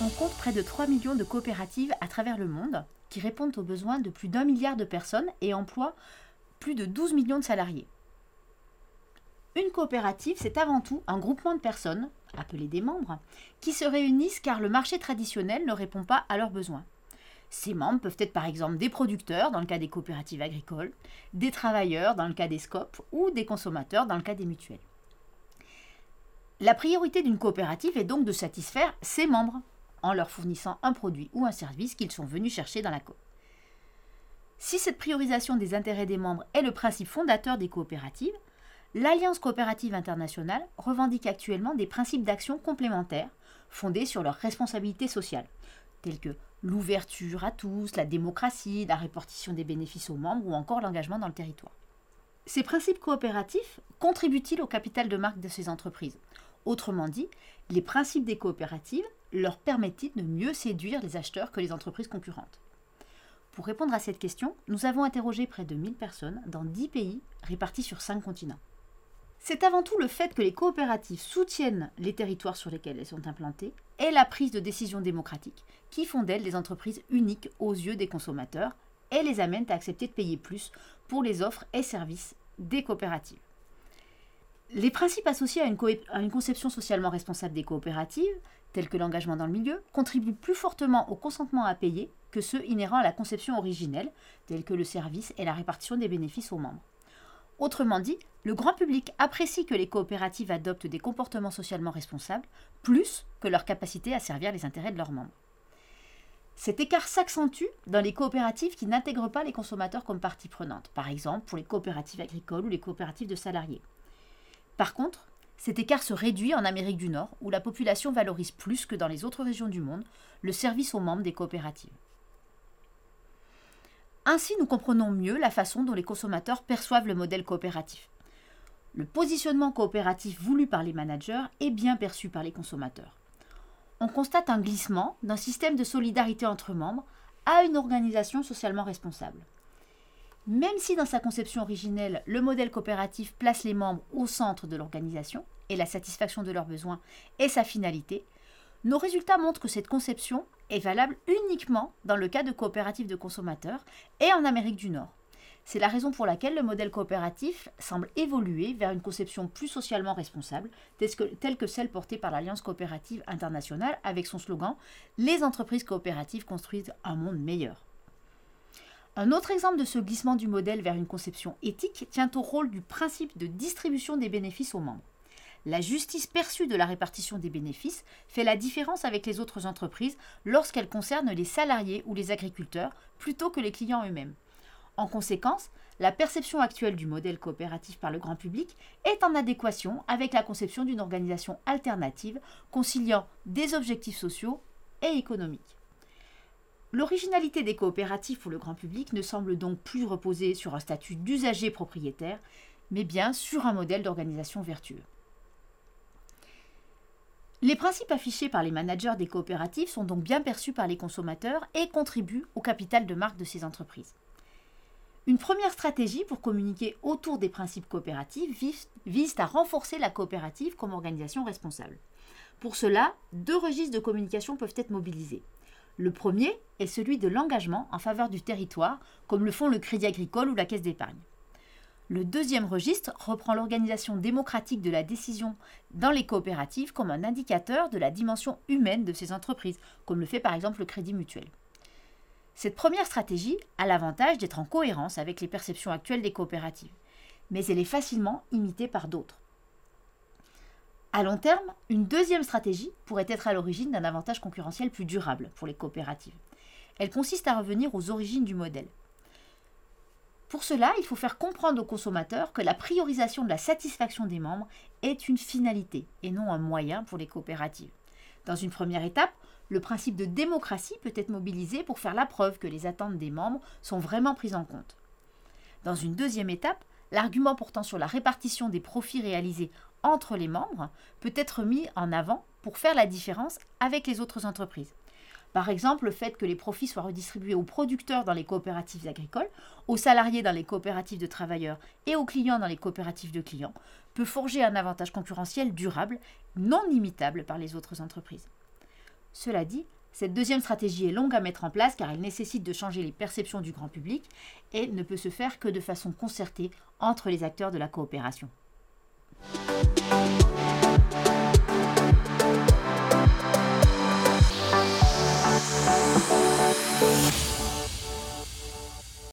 On compte près de 3 millions de coopératives à travers le monde qui répondent aux besoins de plus d'un milliard de personnes et emploient plus de 12 millions de salariés. Une coopérative, c'est avant tout un groupement de personnes, appelées des membres, qui se réunissent car le marché traditionnel ne répond pas à leurs besoins. Ces membres peuvent être par exemple des producteurs dans le cas des coopératives agricoles, des travailleurs dans le cas des scopes ou des consommateurs dans le cas des mutuelles. La priorité d'une coopérative est donc de satisfaire ses membres en leur fournissant un produit ou un service qu'ils sont venus chercher dans la coop. Si cette priorisation des intérêts des membres est le principe fondateur des coopératives, l'Alliance coopérative internationale revendique actuellement des principes d'action complémentaires fondés sur leur responsabilité sociale, tels que l'ouverture à tous, la démocratie, la répartition des bénéfices aux membres ou encore l'engagement dans le territoire. Ces principes coopératifs contribuent-ils au capital de marque de ces entreprises? Autrement dit, les principes des coopératives leur permettent-ils de mieux séduire les acheteurs que les entreprises concurrentes? Pour répondre à cette question, nous avons interrogé près de 1000 personnes dans 10 pays répartis sur 5 continents. C'est avant tout le fait que les coopératives soutiennent les territoires sur lesquels elles sont implantées et la prise de décision démocratique qui font d'elles des entreprises uniques aux yeux des consommateurs et les amènent à accepter de payer plus pour les offres et services des coopératives. Les principes associés à une, conception socialement responsable des coopératives, tels que l'engagement dans le milieu, contribuent plus fortement au consentement à payer que ceux inhérents à la conception originelle, tels que le service et la répartition des bénéfices aux membres. Autrement dit, le grand public apprécie que les coopératives adoptent des comportements socialement responsables plus que leur capacité à servir les intérêts de leurs membres. Cet écart s'accentue dans les coopératives qui n'intègrent pas les consommateurs comme partie prenante, par exemple pour les coopératives agricoles ou les coopératives de salariés. Par contre, cet écart se réduit en Amérique du Nord, où la population valorise plus que dans les autres régions du monde le service aux membres des coopératives. Ainsi, nous comprenons mieux la façon dont les consommateurs perçoivent le modèle coopératif. Le positionnement coopératif voulu par les managers est bien perçu par les consommateurs. On constate un glissement d'un système de solidarité entre membres à une organisation socialement responsable. Même si dans sa conception originelle, le modèle coopératif place les membres au centre de l'organisation et la satisfaction de leurs besoins est sa finalité, nos résultats montrent que cette conception est valable uniquement dans le cas de coopératives de consommateurs et en Amérique du Nord. C'est la raison pour laquelle le modèle coopératif semble évoluer vers une conception plus socialement responsable, telle que, celle portée par l'Alliance coopérative internationale avec son slogan Les entreprises coopératives construisent un monde meilleur. Un autre exemple de ce glissement du modèle vers une conception éthique tient au rôle du principe de distribution des bénéfices aux membres. La justice perçue de la répartition des bénéfices fait la différence avec les autres entreprises lorsqu'elle concerne les salariés ou les agriculteurs plutôt que les clients eux-mêmes. En conséquence, la perception actuelle du modèle coopératif par le grand public est en adéquation avec la conception d'une organisation alternative conciliant des objectifs sociaux et économiques. L'originalité des coopératives pour le grand public ne semble donc plus reposer sur un statut d'usager propriétaire, mais bien sur un modèle d'organisation vertueux. Les principes affichés par les managers des coopératives sont donc bien perçus par les consommateurs et contribuent au capital de marque de ces entreprises. Une première stratégie pour communiquer autour des principes coopératifs vise, à renforcer la coopérative comme organisation responsable. Pour cela, deux registres de communication peuvent être mobilisés. Le premier est celui de l'engagement en faveur du territoire, comme le font le Crédit agricole ou la Caisse d'épargne. Le deuxième registre reprend l'organisation démocratique de la décision dans les coopératives comme un indicateur de la dimension humaine de ces entreprises, comme le fait par exemple le Crédit mutuel. Cette première stratégie a l'avantage d'être en cohérence avec les perceptions actuelles des coopératives, mais elle est facilement imitée par d'autres. À long terme, une deuxième stratégie pourrait être à l'origine d'un avantage concurrentiel plus durable pour les coopératives. Elle consiste à revenir aux origines du modèle. Pour cela, il faut faire comprendre aux consommateurs que la priorisation de la satisfaction des membres est une finalité et non un moyen pour les coopératives. Dans une première étape, le principe de démocratie peut être mobilisé pour faire la preuve que les attentes des membres sont vraiment prises en compte. Dans une deuxième étape, l'argument portant sur la répartition des profits réalisés entre les membres peut être mis en avant pour faire la différence avec les autres entreprises. Par exemple, le fait que les profits soient redistribués aux producteurs dans les coopératives agricoles, aux salariés dans les coopératives de travailleurs et aux clients dans les coopératives de clients peut forger un avantage concurrentiel durable, non imitable par les autres entreprises. Cela dit, Cette deuxième stratégie est longue à mettre en place car elle nécessite de changer les perceptions du grand public et ne peut se faire que de façon concertée entre les acteurs de la coopération.